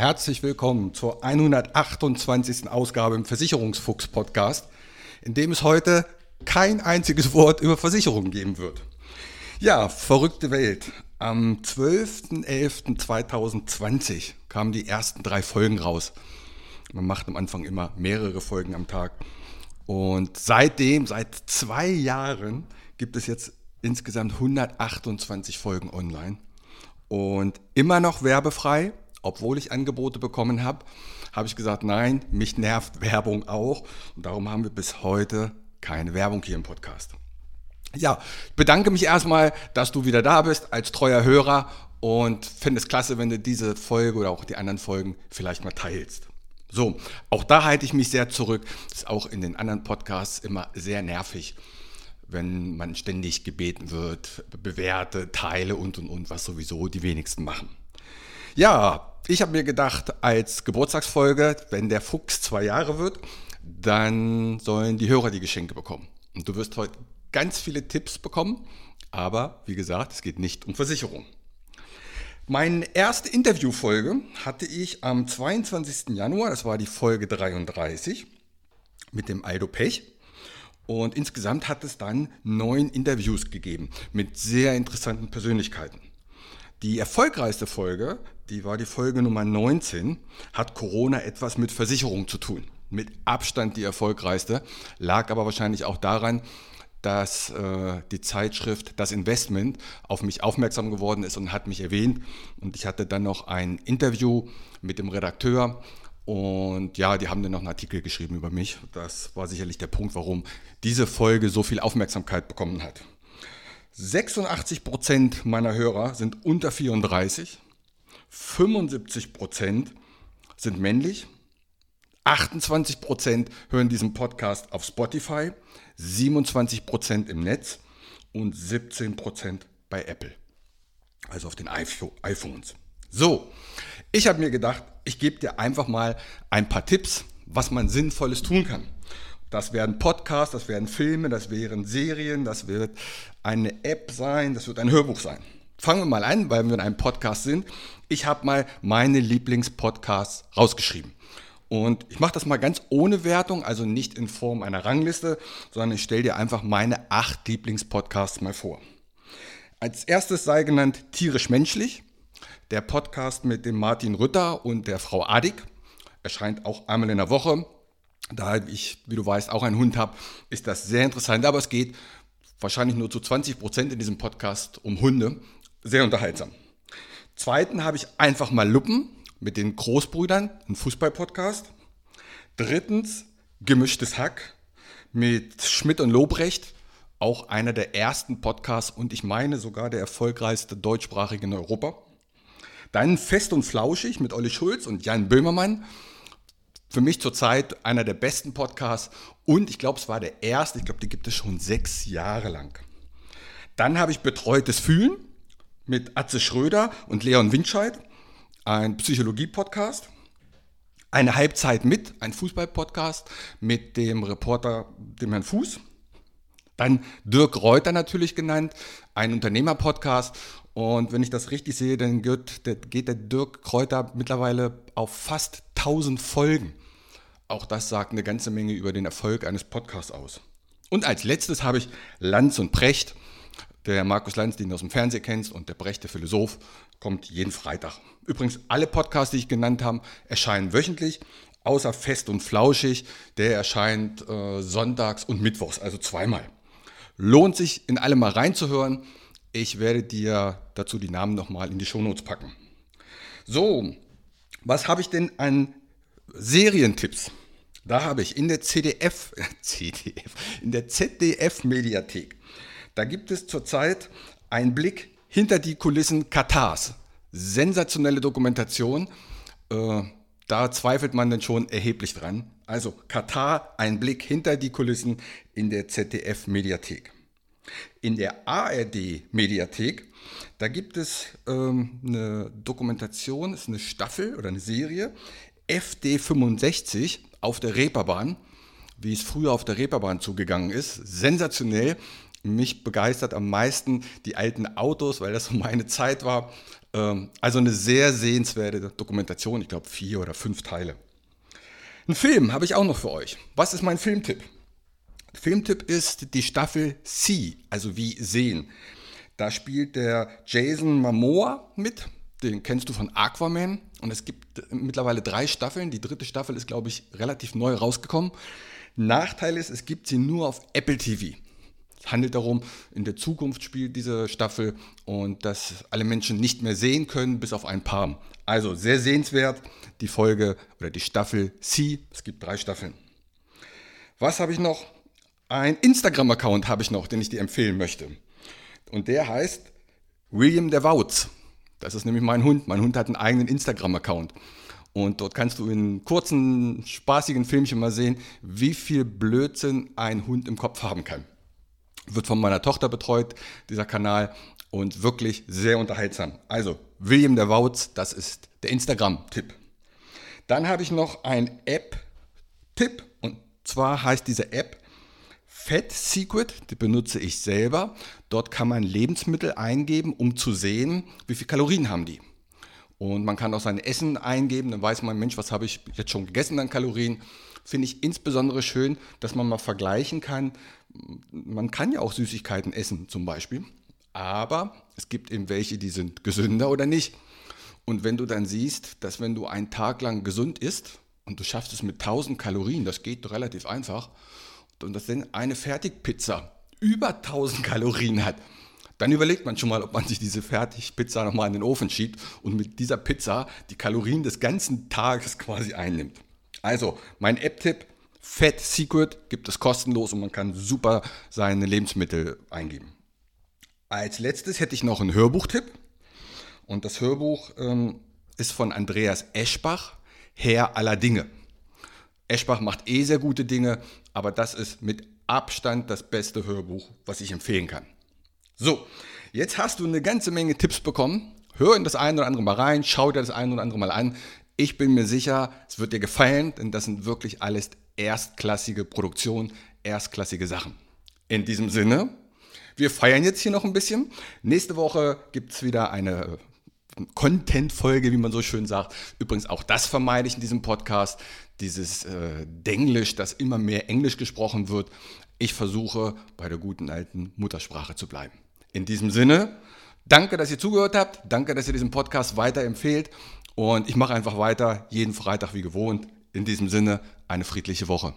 herzlich willkommen zur 128. Ausgabe im Versicherungsfuchs Podcast, in dem es heute kein einziges Wort über Versicherungen geben wird. Ja, verrückte Welt. Am 12.11.2020 kamen die ersten drei Folgen raus. Man macht am Anfang immer mehrere Folgen am Tag. Und seitdem, seit zwei Jahren, gibt es jetzt insgesamt 128 Folgen online. Und immer noch werbefrei, obwohl ich Angebote bekommen habe, habe ich gesagt, nein, mich nervt Werbung auch. Und darum haben wir bis heute keine Werbung hier im Podcast. Ja, ich bedanke mich erstmal, dass du wieder da bist als treuer Hörer und finde es klasse, wenn du diese Folge oder auch die anderen Folgen vielleicht mal teilst. So, auch da halte ich mich sehr zurück. Ist auch in den anderen Podcasts immer sehr nervig, wenn man ständig gebeten wird, bewerte, teile und und und, was sowieso die wenigsten machen. Ja, ich habe mir gedacht, als Geburtstagsfolge, wenn der Fuchs zwei Jahre wird, dann sollen die Hörer die Geschenke bekommen. Und du wirst heute ganz viele Tipps bekommen, aber wie gesagt, es geht nicht um Versicherung. Meine erste Interviewfolge hatte ich am 22. Januar, das war die Folge 33 mit dem Aldo Pech. Und insgesamt hat es dann neun Interviews gegeben mit sehr interessanten Persönlichkeiten. Die erfolgreichste Folge, die war die Folge Nummer 19, hat Corona etwas mit Versicherung zu tun. Mit Abstand die erfolgreichste, lag aber wahrscheinlich auch daran, dass äh, die Zeitschrift Das Investment auf mich aufmerksam geworden ist und hat mich erwähnt. Und ich hatte dann noch ein Interview mit dem Redakteur. Und ja, die haben dann noch einen Artikel geschrieben über mich. Das war sicherlich der Punkt, warum diese Folge so viel Aufmerksamkeit bekommen hat. 86 Prozent meiner Hörer sind unter 34, 75 Prozent sind männlich, 28 Prozent hören diesen Podcast auf Spotify, 27 Prozent im Netz und 17 Prozent bei Apple, also auf den iPhones. So, ich habe mir gedacht, ich gebe dir einfach mal ein paar Tipps, was man Sinnvolles tun kann. Das werden Podcasts, das werden Filme, das wären Serien, das wird eine App sein, das wird ein Hörbuch sein. Fangen wir mal an, weil wir in einem Podcast sind. Ich habe mal meine Lieblingspodcasts rausgeschrieben. Und ich mache das mal ganz ohne Wertung, also nicht in Form einer Rangliste, sondern ich stelle dir einfach meine acht Lieblingspodcasts mal vor. Als erstes sei genannt Tierisch Menschlich, der Podcast mit dem Martin Rütter und der Frau Adig. Erscheint auch einmal in der Woche. Da ich, wie du weißt, auch einen Hund habe, ist das sehr interessant. Aber es geht wahrscheinlich nur zu 20 Prozent in diesem Podcast um Hunde. Sehr unterhaltsam. Zweiten habe ich einfach mal Luppen mit den Großbrüdern, ein Fußball-Podcast. Drittens Gemischtes Hack mit Schmidt und Lobrecht, auch einer der ersten Podcasts und ich meine sogar der erfolgreichste deutschsprachige in Europa. Dann Fest und Flauschig mit Olli Schulz und Jan Böhmermann. Für mich zurzeit einer der besten Podcasts und ich glaube, es war der erste, ich glaube, die gibt es schon sechs Jahre lang. Dann habe ich Betreutes Fühlen mit Atze Schröder und Leon Windscheid ein Psychologie-Podcast, eine Halbzeit mit, ein Fußball-Podcast mit dem Reporter, dem Herrn Fuß. Dann Dirk Reuter natürlich genannt, ein Unternehmer-Podcast. Und wenn ich das richtig sehe, dann geht der, geht der Dirk Kräuter mittlerweile auf fast 1000 Folgen. Auch das sagt eine ganze Menge über den Erfolg eines Podcasts aus. Und als letztes habe ich Lanz und Precht. Der Markus Lanz, den du aus dem Fernsehen kennst, und der Brecht, der Philosoph, kommt jeden Freitag. Übrigens, alle Podcasts, die ich genannt habe, erscheinen wöchentlich, außer Fest und Flauschig. Der erscheint äh, sonntags und mittwochs, also zweimal. Lohnt sich, in alle mal reinzuhören. Ich werde dir dazu die Namen nochmal in die Shownotes packen. So, was habe ich denn an Serientipps? Da habe ich in der CDF, CDF, in der ZDF-Mediathek, da gibt es zurzeit einen Blick hinter die Kulissen Katars. Sensationelle Dokumentation. Äh, da zweifelt man dann schon erheblich dran. Also Katar, ein Blick hinter die Kulissen in der ZDF-Mediathek. In der ARD-Mediathek, da gibt es ähm, eine Dokumentation, ist eine Staffel oder eine Serie, FD65 auf der Reeperbahn, wie es früher auf der Reeperbahn zugegangen ist. Sensationell mich begeistert am meisten die alten Autos, weil das so meine Zeit war. Ähm, also eine sehr sehenswerte Dokumentation, ich glaube vier oder fünf Teile. Ein Film habe ich auch noch für euch. Was ist mein Filmtipp? Filmtipp ist die Staffel C, also wie sehen. Da spielt der Jason Momoa mit. Den kennst du von Aquaman. Und es gibt mittlerweile drei Staffeln. Die dritte Staffel ist, glaube ich, relativ neu rausgekommen. Nachteil ist, es gibt sie nur auf Apple TV. Es handelt darum, in der Zukunft spielt diese Staffel und dass alle Menschen nicht mehr sehen können, bis auf ein paar. Also sehr sehenswert, die Folge oder die Staffel C. Es gibt drei Staffeln. Was habe ich noch? Ein Instagram-Account habe ich noch, den ich dir empfehlen möchte. Und der heißt William der Wautz. Das ist nämlich mein Hund. Mein Hund hat einen eigenen Instagram-Account. Und dort kannst du in kurzen, spaßigen Filmchen mal sehen, wie viel Blödsinn ein Hund im Kopf haben kann wird von meiner Tochter betreut, dieser Kanal, und wirklich sehr unterhaltsam. Also, William der Wautz, das ist der Instagram-Tipp. Dann habe ich noch ein App-Tipp, und zwar heißt diese App Fat Secret, die benutze ich selber. Dort kann man Lebensmittel eingeben, um zu sehen, wie viel Kalorien haben die. Und man kann auch sein Essen eingeben, dann weiß man, Mensch, was habe ich jetzt schon gegessen an Kalorien. Finde ich insbesondere schön, dass man mal vergleichen kann, man kann ja auch Süßigkeiten essen zum Beispiel, aber es gibt eben welche, die sind gesünder oder nicht. Und wenn du dann siehst, dass wenn du einen Tag lang gesund isst und du schaffst es mit 1000 Kalorien, das geht relativ einfach, und dass dann eine Fertigpizza über 1000 Kalorien hat, dann überlegt man schon mal, ob man sich diese Fertigpizza nochmal in den Ofen schiebt und mit dieser Pizza die Kalorien des ganzen Tages quasi einnimmt. Also, mein App-Tipp, Fat Secret gibt es kostenlos und man kann super seine Lebensmittel eingeben. Als letztes hätte ich noch einen Hörbuchtipp. Und das Hörbuch ähm, ist von Andreas Eschbach, Herr aller Dinge. Eschbach macht eh sehr gute Dinge, aber das ist mit Abstand das beste Hörbuch, was ich empfehlen kann. So, jetzt hast du eine ganze Menge Tipps bekommen. Hör in das eine oder andere mal rein, schau dir das eine oder andere mal an. Ich bin mir sicher, es wird dir gefallen, denn das sind wirklich alles erstklassige Produktionen, erstklassige Sachen. In diesem Sinne, wir feiern jetzt hier noch ein bisschen. Nächste Woche gibt es wieder eine äh, Content-Folge, wie man so schön sagt. Übrigens, auch das vermeide ich in diesem Podcast, dieses äh, Denglisch, dass immer mehr Englisch gesprochen wird. Ich versuche, bei der guten alten Muttersprache zu bleiben. In diesem Sinne, danke, dass ihr zugehört habt. Danke, dass ihr diesen Podcast weiterempfehlt. Und ich mache einfach weiter, jeden Freitag wie gewohnt. In diesem Sinne, eine friedliche Woche.